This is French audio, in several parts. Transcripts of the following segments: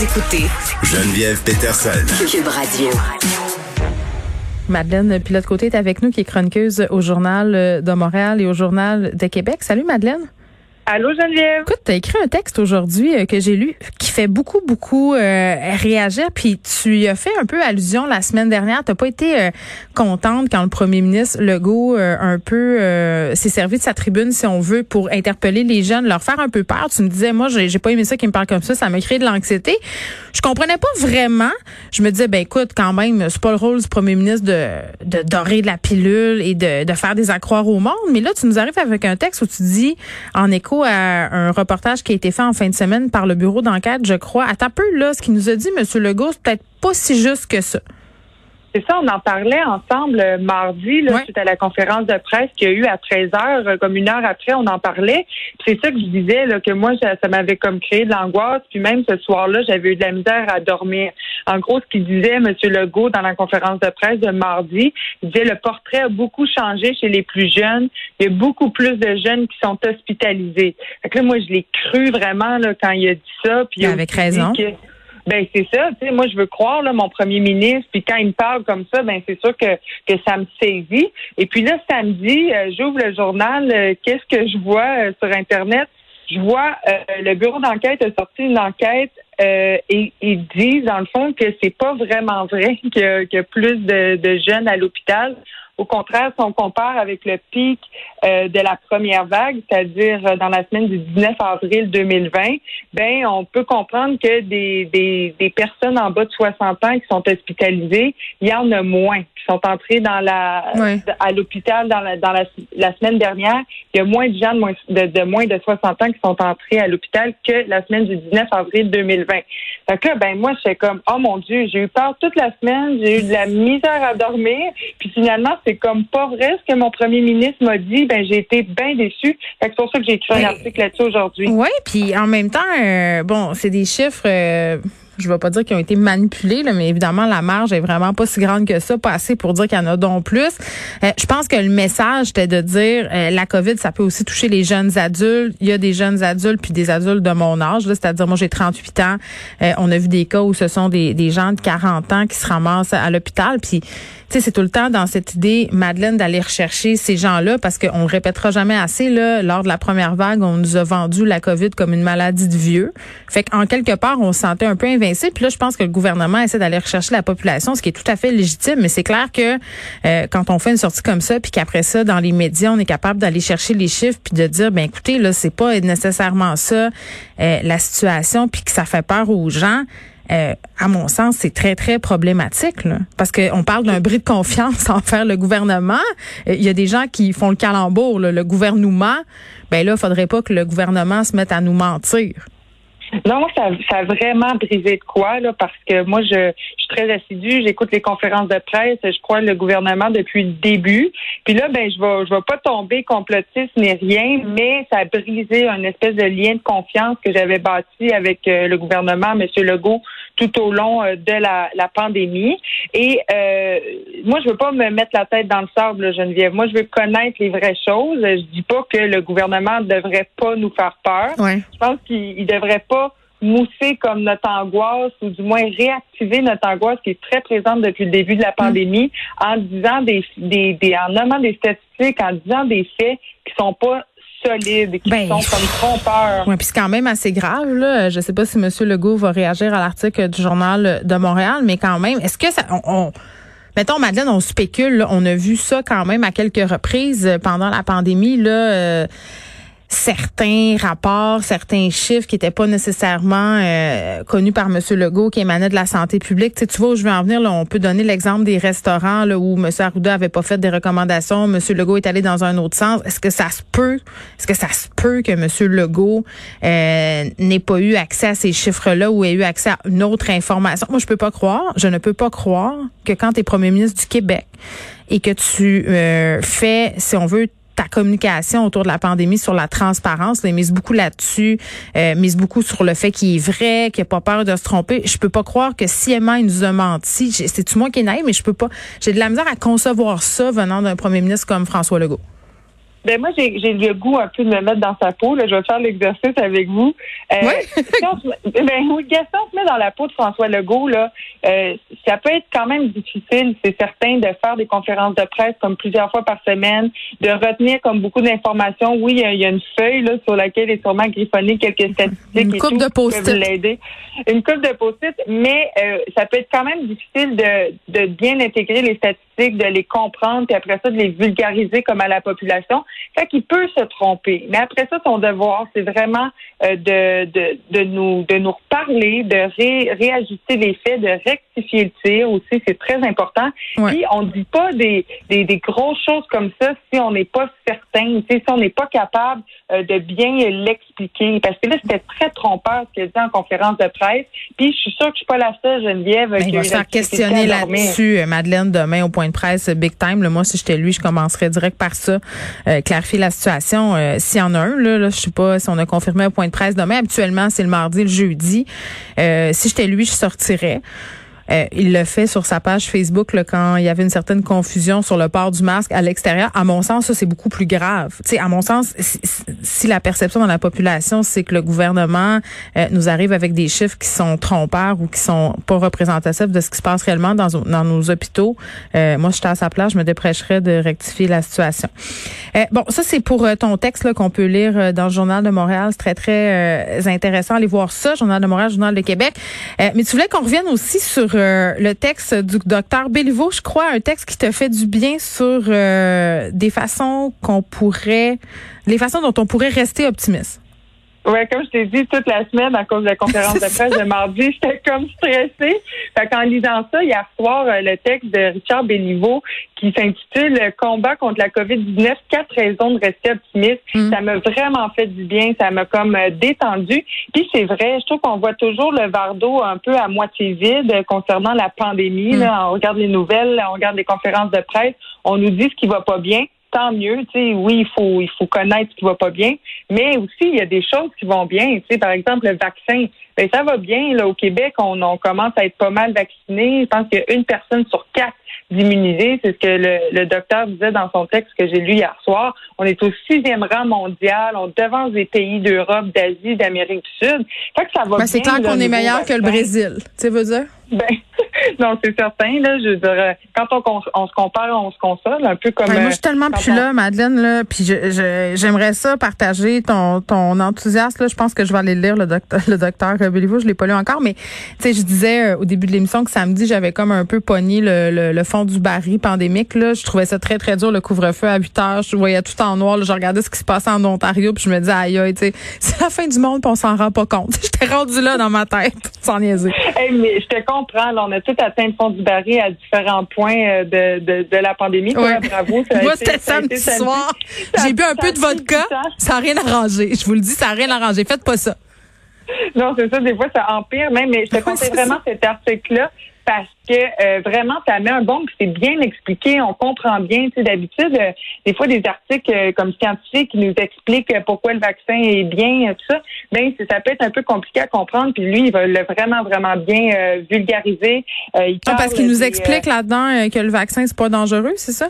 Vous écoutez Geneviève Peterson. Cube Radio. Madeleine Pilote-Côté est avec nous, qui est chroniqueuse au Journal de Montréal et au Journal de Québec. Salut Madeleine. Allô Geneviève? Écoute, tu as écrit un texte aujourd'hui euh, que j'ai lu qui fait beaucoup, beaucoup euh, réagir. Puis tu y as fait un peu allusion la semaine dernière. Tu pas été euh, contente quand le premier ministre Legault un peu s'est servi de sa tribune, si on veut, pour interpeller les jeunes, leur faire un peu peur. Tu me disais, moi, j'ai pas aimé ça qu'il me parle comme ça. Ça m'a créé de l'anxiété. Je comprenais pas vraiment. Je me disais, ben écoute, quand même, c'est pas le rôle du premier ministre de, de dorer de la pilule et de, de faire des accroires au monde. Mais là, tu nous arrives avec un texte où tu dis, en écho à un reportage qui a été fait en fin de semaine par le bureau d'enquête, je crois. À peu, là, ce qu'il nous a dit, M. Legault, c'est peut-être pas si juste que ça. C'est ça, on en parlait ensemble euh, mardi, là, suite à la conférence de presse qu'il y a eu à 13 heures, euh, comme une heure après, on en parlait. C'est ça que je disais, là, que moi, ça, m'avait comme créé de l'angoisse. Puis même ce soir-là, j'avais eu de la misère à dormir. En gros, ce qu'il disait, M. Legault, dans la conférence de presse de mardi, il disait le portrait a beaucoup changé chez les plus jeunes. Il y a beaucoup plus de jeunes qui sont hospitalisés. Fait que là, moi, je l'ai cru vraiment là, quand il a dit ça. Puis avec raison. Ben c'est ça, tu sais, moi je veux croire là, mon premier ministre, puis quand il me parle comme ça, ben c'est sûr que, que ça me saisit. Et puis là, samedi, euh, j'ouvre le journal, euh, qu'est-ce que je vois euh, sur Internet? Je vois le bureau d'enquête a sorti une enquête et ils disent dans le fond que c'est pas vraiment vrai qu'il y, a plus de, de jeunes à l'hôpital. Au contraire, si on compare avec le pic euh, de la première vague, c'est-à-dire euh, dans la semaine du 19 avril 2020, ben on peut comprendre que des, des, des personnes en bas de 60 ans qui sont hospitalisées, il y en a moins qui sont entrés dans la à l'hôpital dans la dans la, la, semaine dernière. Il y a moins de gens de moins de, de moins de 60 ans qui sont entrés à l'hôpital que la semaine du 19 avril 2020. Fait que là, ben moi, c'est comme oh mon Dieu, j'ai eu peur toute la semaine, j'ai eu de la misère à dormir, puis finalement, c'est comme pas vrai ce que mon premier ministre m'a dit. Ben j'ai été bien déçue. C'est pour ça que j'ai écrit un article là-dessus aujourd'hui. Oui, puis en même temps, euh, bon, c'est des chiffres. Euh, je vais pas dire qu'ils ont été manipulés, là, mais évidemment, la marge est vraiment pas si grande que ça, pas assez pour dire qu'il y en a donc plus. Euh, je pense que le message, c'était de dire euh, la COVID, ça peut aussi toucher les jeunes adultes. Il y a des jeunes adultes puis des adultes de mon âge, c'est-à-dire moi j'ai 38 ans. Euh, on a vu des cas où ce sont des, des gens de 40 ans qui se ramassent à l'hôpital. Puis, tu sais, c'est tout le temps dans cette idée, Madeleine, d'aller rechercher ces gens-là parce qu'on le répétera jamais assez. Là, lors de la première vague, on nous a vendu la COVID comme une maladie de vieux. Fait qu'en quelque part, on se sentait un peu invincible puis là, je pense que le gouvernement essaie d'aller rechercher la population, ce qui est tout à fait légitime. Mais c'est clair que euh, quand on fait une sortie comme ça, puis qu'après ça, dans les médias, on est capable d'aller chercher les chiffres, puis de dire, ben écoutez, là, c'est pas nécessairement ça euh, la situation, puis que ça fait peur aux gens. Euh, à mon sens, c'est très, très problématique. Là, parce qu'on parle d'un bris de confiance envers le gouvernement. Il y a des gens qui font le calembour, le gouvernement. Ben là, faudrait pas que le gouvernement se mette à nous mentir. Non, ça, ça a vraiment brisé de quoi, là, parce que moi, je, je suis très assidue, j'écoute les conférences de presse, je crois le gouvernement depuis le début. Puis là, ben, je vais, je vais pas tomber complotiste ni rien, mais ça a brisé un espèce de lien de confiance que j'avais bâti avec euh, le gouvernement, M. Legault, tout au long euh, de la, la pandémie. Et euh, moi, je veux pas me mettre la tête dans le sable, Geneviève. Moi, je veux connaître les vraies choses. Je dis pas que le gouvernement ne devrait pas nous faire peur. Je pense qu'il devrait pas mousser comme notre angoisse ou du moins réactiver notre angoisse qui est très présente depuis le début de la pandémie en disant des, des, des en nommant des statistiques, en disant des faits qui sont pas solides, qui ben, sont comme trompeurs. Oui, puis c'est quand même assez grave. Là. Je sais pas si M. Legault va réagir à l'article du Journal de Montréal, mais quand même, est-ce que ça... On, mettons, Madeleine, on spécule, on a vu ça quand même à quelques reprises pendant la pandémie. Là, euh, certains rapports, certains chiffres qui n'étaient pas nécessairement euh, connus par M. Legault, qui émanaient de la santé publique. Tu, tu vois où je veux en venir, on peut donner l'exemple des restaurants là, où M. Arruda avait pas fait des recommandations, M. Legault est allé dans un autre sens. Est-ce que ça se peut, est-ce que ça se peut que M. Legault euh, n'ait pas eu accès à ces chiffres-là ou ait eu accès à une autre information? Moi, je peux pas croire, je ne peux pas croire que quand tu es premier ministre du Québec et que tu euh, fais, si on veut, ta communication autour de la pandémie sur la transparence. Là, mise beaucoup là-dessus, euh, mise beaucoup sur le fait qu'il est vrai, qu'il n'a pas peur de se tromper. Je peux pas croire que si Emma nous a menti, c'est tout moi qui est naïf, mais je peux pas. J'ai de la misère à concevoir ça venant d'un premier ministre comme François Legault. Ben moi, j'ai, j'ai le goût un peu de me mettre dans sa peau. Là. Je vais faire l'exercice avec vous. Euh, oui? si on se, ben oui, si on se met dans la peau de François Legault, là, euh, ça peut être quand même difficile, c'est certain, de faire des conférences de presse comme plusieurs fois par semaine, de retenir comme beaucoup d'informations. Oui, il y, a une feuille là, sur laquelle est sûrement griffonné quelques statistiques une et coupe tout de peuvent l'aider. Une coupe de post-it, mais euh, ça peut être quand même difficile de, de bien intégrer les statistiques, de les comprendre, puis après ça, de les vulgariser comme à la population. Fait qu'il peut se tromper. Mais après ça, son devoir, c'est vraiment euh, de, de, de, nous de nous reparler, de ré, réajuster les faits, de rectifier le tir aussi, c'est très important. Ouais. Puis on dit pas des, des, des grosses choses comme ça si on n'est pas certain, si on n'est pas capable euh, de bien l'expliquer. Parce que là, c'était très trompeur ce qu'elle dit en conférence de presse. Puis je suis sûre que je suis pas la seule, Geneviève. Ben, qui il a va eu se la faire difficulté questionner là-dessus, euh, Madeleine, demain au point de presse Big Time. Là, moi, si j'étais lui, je commencerais direct par ça, euh, clarifier la situation. Euh, S'il y en a un, là, là je sais pas si on a confirmé un point de presse demain. Habituellement, c'est le mardi, le jeudi. Euh, si j'étais lui, je sortirais. Euh, il le fait sur sa page Facebook là, quand il y avait une certaine confusion sur le port du masque à l'extérieur. À mon sens, ça c'est beaucoup plus grave. Sais, à mon sens, si, si la perception dans la population, c'est que le gouvernement euh, nous arrive avec des chiffres qui sont trompeurs ou qui sont pas représentatifs de ce qui se passe réellement dans, dans nos hôpitaux, euh, moi, j'étais à sa place, je me dépêcherais de rectifier la situation. Euh, bon, ça c'est pour euh, ton texte qu'on peut lire euh, dans le journal de Montréal. C'est très très intéressant. Allez voir ça, journal de Montréal, journal de Québec. Mais tu voulais qu'on revienne aussi sur euh, le texte du docteur Béliveau, je crois, un texte qui te fait du bien sur euh, des façons qu'on pourrait, les façons dont on pourrait rester optimiste. Ouais, comme je t'ai dit toute la semaine à cause de la conférence de presse de mardi, j'étais comme stressée. Fait qu'en lisant ça hier soir, euh, le texte de Richard Béliveau qui s'intitule Combat contre la COVID-19, quatre raisons de rester optimiste. Mm. Ça m'a vraiment fait du bien, ça m'a comme euh, détendu. Puis c'est vrai, je trouve qu'on voit toujours le verre d'eau un peu à moitié vide euh, concernant la pandémie. Mm. Là, on regarde les nouvelles, on regarde les conférences de presse, on nous dit ce qui va pas bien tant mieux. Tu sais, oui, il faut, il faut connaître ce qui va pas bien, mais aussi il y a des choses qui vont bien. Tu sais, par exemple, le vaccin, ben ça va bien. Là, au Québec, on, on commence à être pas mal vaccinés. Je pense qu'il y a une personne sur quatre d'immunisés. C'est ce que le, le docteur disait dans son texte que j'ai lu hier soir. On est au sixième rang mondial. On devance des pays d'Europe, d'Asie, d'Amérique du Sud. Fait que ça va Ben, c'est là, qu'on est meilleur que le. Brésil. Tu veux dire? Ben, non, c'est certain. Là, je dire, euh, quand on, on se compare, on se console, un peu comme. Ouais, moi, euh, je suis tellement quand plus on- là, Madeleine, là, puis j'aimerais ça partager ton, ton enthousiasme. Là. Je pense que je vais aller le lire, le docteur, le docteur Béliveau. Je l'ai pas lu encore, mais tu sais, je disais euh, au début de l'émission que samedi, j'avais comme un peu pogné le, le, le fond du baril pandémique. Là. Je trouvais ça très, très dur, le couvre-feu à 8 heures. Je voyais tout en noir. là. je regardais ce qui se passait en Ontario, puis je me disais, aïe, aïe, tu sais, c'est la fin du monde, puis on s'en rend pas compte. J'étais rendu là dans ma tête, sans niaiser. Mais je te comprends. Là, on a tout atteint le fond du baril à différents points euh, de, de, de la pandémie. Toi. Bravo. ça Moi, c'était été samedi soir. J'ai bu un peu de vodka. Ça n'a rien arrangé. Je vous le dis, ça n'a rien arrangé. Faites pas ça. Non, c'est ça. Des fois, ça empire même. Mais je te conseille vraiment cet article-là parce que euh, vraiment, ça met un bon, puis c'est bien expliqué. On comprend bien. Tu sais, d'habitude, euh, des fois, des articles euh, comme scientifiques qui nous expliquent euh, pourquoi le vaccin est bien, tout ça. Ben, c'est- ça peut être un peu compliqué à comprendre. Puis lui, il va le vraiment, vraiment bien euh, vulgariser. Euh, il Ah, parce qu'il nous des, explique là-dedans que le vaccin, c'est pas dangereux, c'est ça?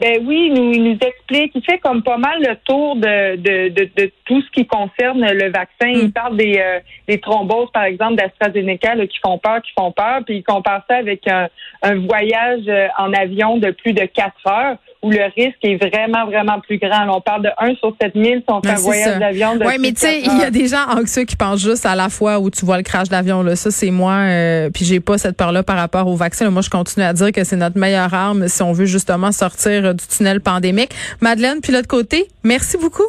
Ben oui, il nous, il nous explique, il fait comme pas mal le tour de, de, de, de tout ce qui concerne le vaccin. Mm. Il parle des, euh, des thromboses, par exemple, d'AstraZeneca là, qui font peur, qui font peur, puis il compare ça avec un, un voyage euh, en avion de plus de quatre heures où le risque est vraiment, vraiment plus grand. Là, on parle de 1 sur 7000 si on fait Ouais, un voyage d'avion de Oui, mais tu sais, il y a des gens anxieux qui pensent juste à la fois où tu vois le crash d'avion. Là. Ça, c'est moi. Euh, puis j'ai pas cette peur-là par rapport au vaccin. Là, Moi, je continue à dire que c'est notre meilleure arme si on veut justement sortir euh, du tunnel pandémique. Madeleine, puis l'autre côté, merci beaucoup.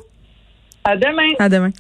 À demain. À demain.